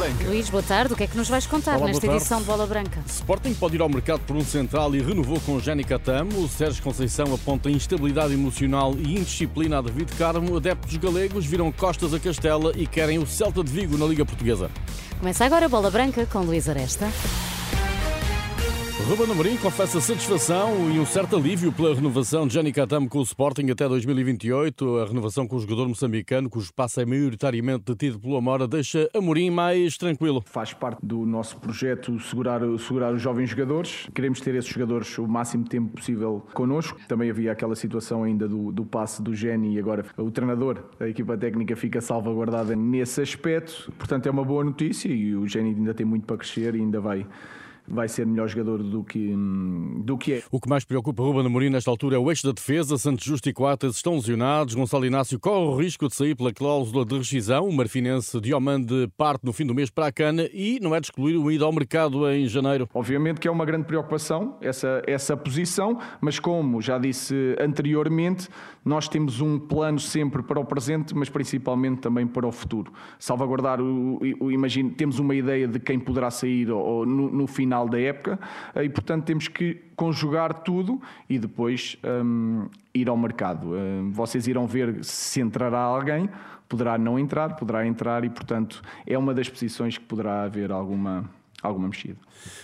Branca. Luís, boa tarde. O que é que nos vais contar Olá, nesta edição de Bola Branca? Sporting pode ir ao mercado por um central e renovou com Jenny Catamo. O Sérgio Conceição aponta instabilidade emocional e indisciplina a David Carmo. Adeptos galegos viram costas a Castela e querem o Celta de Vigo na Liga Portuguesa. Começa agora a Bola Branca com Luís Aresta. Ruben Amorim confessa satisfação e um certo alívio pela renovação de Jenny Catamo com o Sporting até 2028. A renovação com o jogador moçambicano, cujo passo é maioritariamente detido pelo Amora, deixa Amorim mais tranquilo. Faz parte do nosso projeto segurar, segurar os jovens jogadores. Queremos ter esses jogadores o máximo tempo possível connosco. Também havia aquela situação ainda do, do passe do Geni e agora o treinador, a equipa técnica fica salvaguardada nesse aspecto. Portanto, é uma boa notícia e o Geni ainda tem muito para crescer e ainda vai vai ser melhor jogador do que, do que é. O que mais preocupa Ruben Amorim nesta altura é o eixo da defesa. Santos Justo e Coates estão lesionados. Gonçalo Inácio corre o risco de sair pela cláusula de rescisão. O marfinense Diomande parte no fim do mês para a Cana e não é de excluir o ida ao mercado em janeiro. Obviamente que é uma grande preocupação essa, essa posição, mas como já disse anteriormente, nós temos um plano sempre para o presente, mas principalmente também para o futuro. Salvaguardar o, o imagino, temos uma ideia de quem poderá sair ou, no, no final da época e, portanto, temos que conjugar tudo e depois um, ir ao mercado. Um, vocês irão ver se entrará alguém, poderá não entrar, poderá entrar e, portanto, é uma das posições que poderá haver alguma alguma mexida.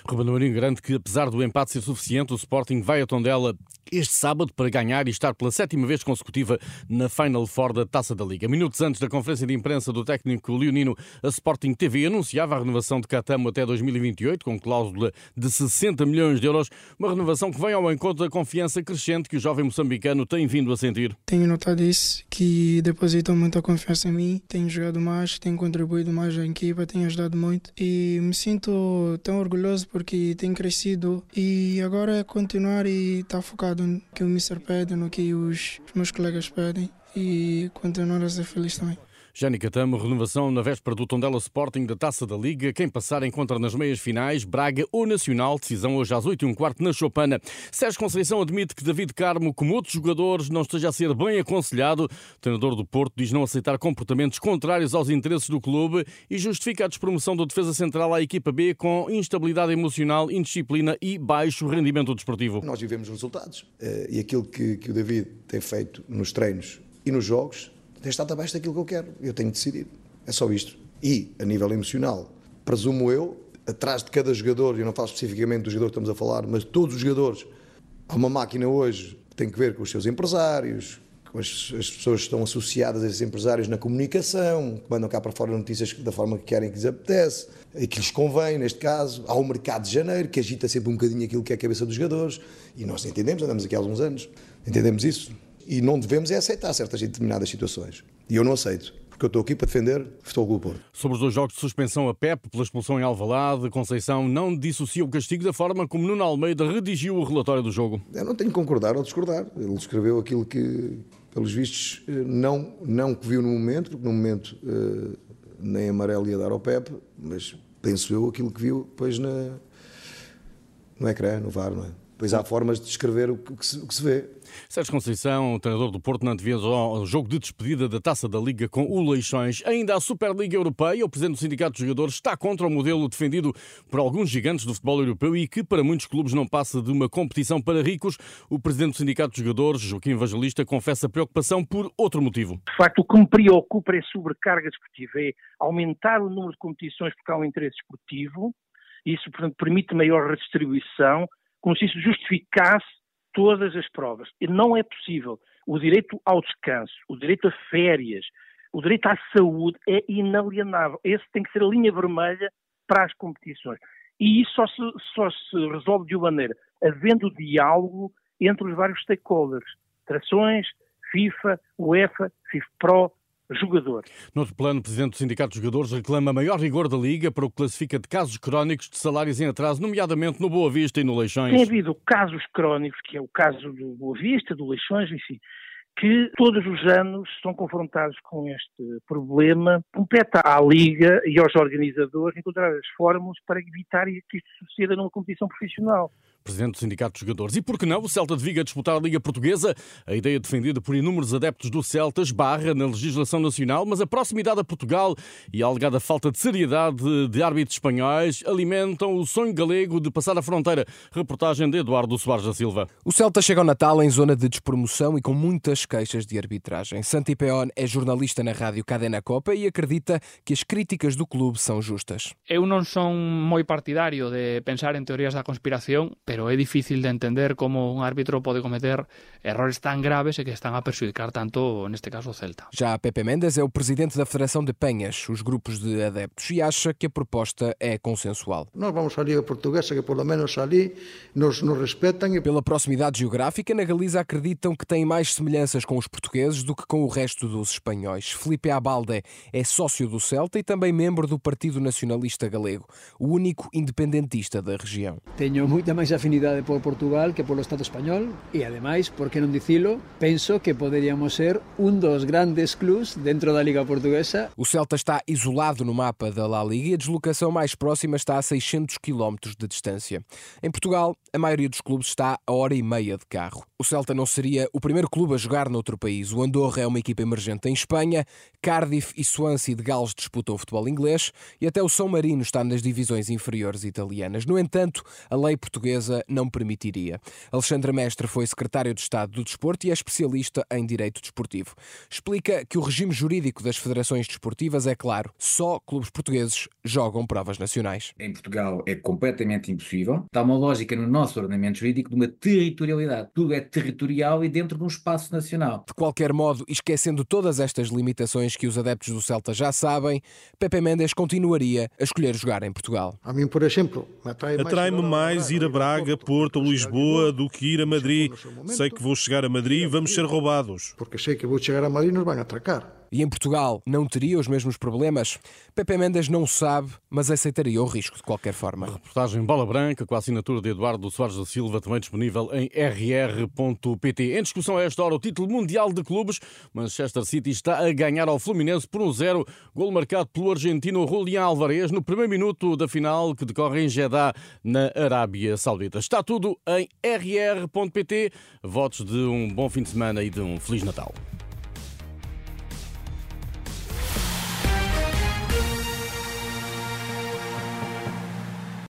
Ruben Amorim garante que, apesar do empate ser suficiente, o Sporting vai a Tondela este sábado para ganhar e estar pela sétima vez consecutiva na Final Four da Taça da Liga. Minutos antes da conferência de imprensa do técnico leonino, a Sporting TV anunciava a renovação de Catamo até 2028, com cláusula de 60 milhões de euros, uma renovação que vem ao encontro da confiança crescente que o jovem moçambicano tem vindo a sentir. Tenho notado isso, que depositam muita confiança em mim, tenho jogado mais, tenho contribuído mais à equipa, tenho ajudado muito e me sinto tão orgulhoso porque tenho crescido e agora é continuar e estar focado no que o Mr. pede, no que os meus colegas pedem e continuar a ser feliz também. Jani Catamo, renovação na véspera do Tondela Sporting da Taça da Liga. Quem passar encontra nas meias finais Braga ou Nacional. Decisão hoje às 8 e um quarto na Chopana. Sérgio Conceição admite que David Carmo, como outros jogadores, não esteja a ser bem aconselhado. O treinador do Porto diz não aceitar comportamentos contrários aos interesses do clube e justifica a despromoção do defesa central à equipa B com instabilidade emocional, indisciplina e baixo rendimento desportivo. Nós vivemos resultados eh, e aquilo que, que o David tem feito nos treinos e nos jogos tem estado abaixo daquilo que eu quero. Eu tenho decidido. É só isto. E, a nível emocional, presumo eu, atrás de cada jogador, e não falo especificamente do jogador que estamos a falar, mas todos os jogadores, há uma máquina hoje que tem que ver com os seus empresários, com as, as pessoas que estão associadas a esses empresários na comunicação, que mandam cá para fora notícias da forma que querem, que lhes apetece, e que lhes convém, neste caso. Há o mercado de janeiro, que agita sempre um bocadinho aquilo que é a cabeça dos jogadores, e nós entendemos, andamos aqui há alguns anos, entendemos isso e não devemos é aceitar certas e determinadas situações. E eu não aceito. Porque eu estou aqui para defender o Futebol Clube Porto. Sobre os dois jogos de suspensão a PEP pela expulsão em Alvalade, Conceição não dissocia o castigo da forma como Nuno Almeida redigiu o relatório do jogo. Eu não tenho que concordar ou discordar. Ele escreveu aquilo que, pelos vistos, não, não que viu no momento, porque no momento uh, nem amarelo ia dar ao PEP, mas penso eu aquilo que viu depois na, no ecrã, no VAR, não é? Pois há formas de descrever o que, se, o que se vê. Sérgio Conceição, treinador do Porto, não antevia o jogo de despedida da Taça da Liga com o Leixões. Ainda a Superliga Europeia, o presidente do Sindicato de Jogadores está contra o modelo defendido por alguns gigantes do futebol europeu e que para muitos clubes não passa de uma competição para ricos. O presidente do Sindicato de Jogadores, Joaquim Evangelista, confessa preocupação por outro motivo. De facto, o que me preocupa é a sobrecarga desportiva, é aumentar o número de competições porque há um interesse esportivo. Isso, portanto, permite maior redistribuição como se isso justificasse todas as provas. E não é possível. O direito ao descanso, o direito a férias, o direito à saúde é inalienável. Esse tem que ser a linha vermelha para as competições. E isso só se, só se resolve de uma maneira, havendo diálogo entre os vários stakeholders, trações, FIFA, UEFA, FIFA Pro, jogador. No outro plano, o Presidente do Sindicato de Jogadores reclama maior rigor da Liga para o que classifica de casos crónicos de salários em atraso, nomeadamente no Boa Vista e no Leixões. Tem havido casos crónicos, que é o caso do Boa Vista, do Leixões, enfim, que todos os anos são confrontados com este problema. Compete à Liga e aos organizadores encontrar as fórmulas para evitar que isto suceda numa competição profissional. Presidente do Sindicato dos Jogadores. E por que não o Celta de Viga disputar a Liga Portuguesa? A ideia defendida por inúmeros adeptos do Celta esbarra na legislação nacional, mas a proximidade a Portugal e a alegada falta de seriedade de árbitros espanhóis alimentam o sonho galego de passar a fronteira. Reportagem de Eduardo Soares da Silva. O Celta chega ao Natal em zona de despromoção e com muitas queixas de arbitragem. Santi Peón é jornalista na rádio Cadena Copa e acredita que as críticas do clube são justas. Eu non son moi partidario de pensar en teorías da conspiración, pero é difícil de entender como un árbitro pode cometer errores tan graves e que están a perjudicar tanto, neste caso, o Celta. Já Pepe Mendes é o presidente da Federação de Penhas, os grupos de adeptos, e acha que a proposta é consensual. Nós vamos à Liga Portuguesa, que pelo menos ali nos, nos respeitam. E... Pela proximidade geográfica, na Galiza acreditam que tem mais semelhanças com os portugueses do que com o resto dos espanhóis. Felipe Abalde é sócio do Celta e também membro do Partido Nacionalista Galego, o único independentista da região. Tenho muita mais afinidade por Portugal que pelo Estado espanhol e, ademais, por que non dicilo, penso que poderíamos ser un dos grandes clubes dentro da Liga Portuguesa. O Celta está isolado no mapa da La Liga e a deslocação mais próxima está a 600 km de distância. Em Portugal, a maioria dos clubes está a hora e meia de carro. O Celta não seria o primeiro clube a jogar noutro país. O Andorra é uma equipa emergente em Espanha, Cardiff e Swansea de Gales disputam o futebol inglês e até o São Marino está nas divisões inferiores italianas. No entanto, a lei portuguesa não permitiria. Alexandre Mestre foi secretário de Estado do Desporto e é especialista em direito desportivo. Explica que o regime jurídico das federações desportivas é claro, só clubes portugueses jogam provas nacionais. Em Portugal é completamente impossível. Está uma lógica no nosso ordenamento jurídico de uma territorialidade. Tudo é territorial e dentro de um espaço nacional. De qualquer modo, esquecendo todas estas limitações que os adeptos do Celta já sabem, Pepe Mendes continuaria a escolher jogar em Portugal. A mim, por exemplo, atrai-me mais ir a Braga, Porto ou Lisboa do que ir a Madrid. Sei que vou chegar a Madrid e vamos ser roubados. Porque sei que vou chegar a Madrid e nos vão atracar. E em Portugal não teria os mesmos problemas? Pepe Mendes não sabe, mas aceitaria o risco de qualquer forma. A reportagem Bola Branca com a assinatura de Eduardo Soares da Silva, também disponível em rr.pt. Em discussão a esta hora o título mundial de clubes. Manchester City está a ganhar ao Fluminense por um zero. Gol marcado pelo argentino Julián Alvarez no primeiro minuto da final que decorre em Jeddah, na Arábia Saudita. Está tudo em rr.pt. Votos de um bom fim de semana e de um Feliz Natal.